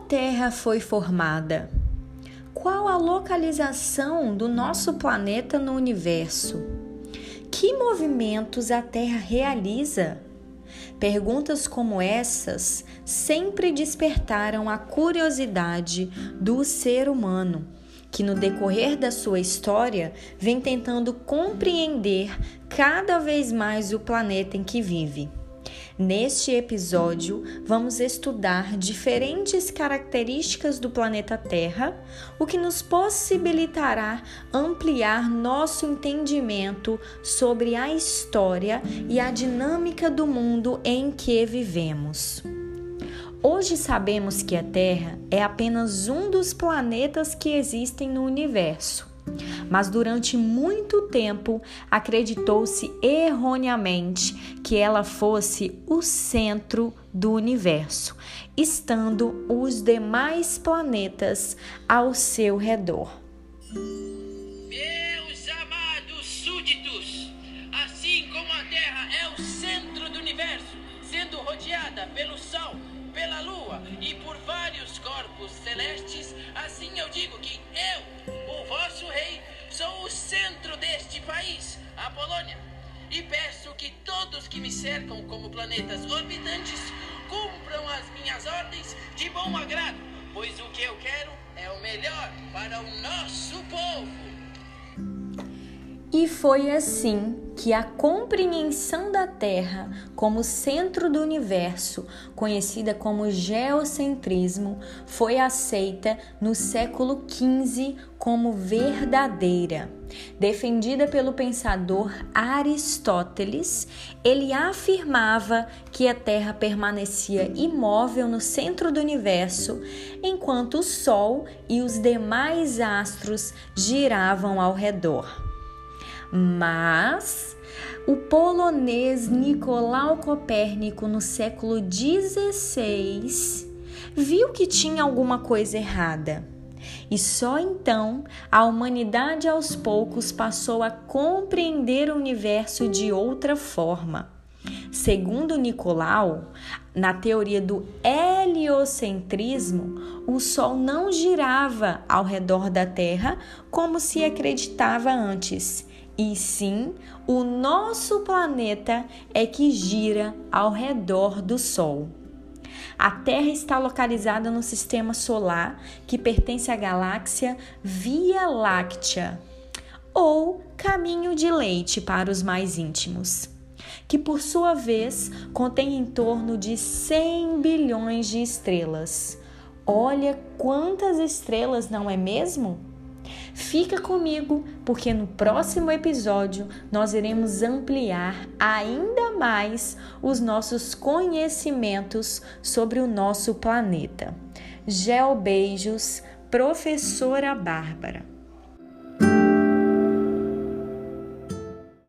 Terra foi formada? Qual a localização do nosso planeta no universo? Que movimentos a Terra realiza? Perguntas como essas sempre despertaram a curiosidade do ser humano, que no decorrer da sua história vem tentando compreender cada vez mais o planeta em que vive. Neste episódio, vamos estudar diferentes características do planeta Terra, o que nos possibilitará ampliar nosso entendimento sobre a história e a dinâmica do mundo em que vivemos. Hoje sabemos que a Terra é apenas um dos planetas que existem no universo mas durante muito tempo acreditou-se erroneamente que ela fosse o centro do universo, estando os demais planetas ao seu redor. Meus amados súditos, assim como a Terra é o centro do universo, sendo rodeada pelo Sol, pela Lua e por vários corpos celestes, assim eu digo que eu, E peço que todos que me cercam como planetas orbitantes cumpram as minhas ordens de bom agrado, pois o que eu quero é o melhor para o nosso povo. E foi assim que a compreensão da Terra como centro do universo, conhecida como geocentrismo, foi aceita no século XV como verdadeira. Defendida pelo pensador Aristóteles, ele afirmava que a Terra permanecia imóvel no centro do universo, enquanto o Sol e os demais astros giravam ao redor. Mas o polonês Nicolau Copérnico, no século XVI, viu que tinha alguma coisa errada. E só então a humanidade aos poucos passou a compreender o universo de outra forma. Segundo Nicolau, na teoria do heliocentrismo, o Sol não girava ao redor da Terra como se acreditava antes, e sim o nosso planeta é que gira ao redor do Sol. A Terra está localizada no sistema solar que pertence à galáxia Via Láctea, ou caminho de leite para os mais íntimos, que por sua vez contém em torno de 100 bilhões de estrelas. Olha quantas estrelas, não é mesmo? Fica comigo, porque no próximo episódio nós iremos ampliar ainda mais os nossos conhecimentos sobre o nosso planeta. Gel beijos, professora Bárbara.